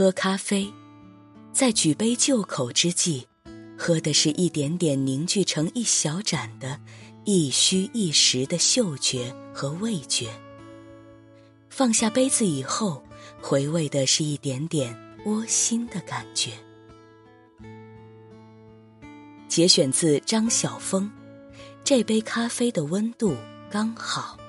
喝咖啡在举杯就口之际喝的是一点点凝聚成一小盏的一虚一实的嗅觉和味觉。放下杯子以后回味的是一点点窝心的感觉。节选自张晓峰这杯咖啡的温度刚好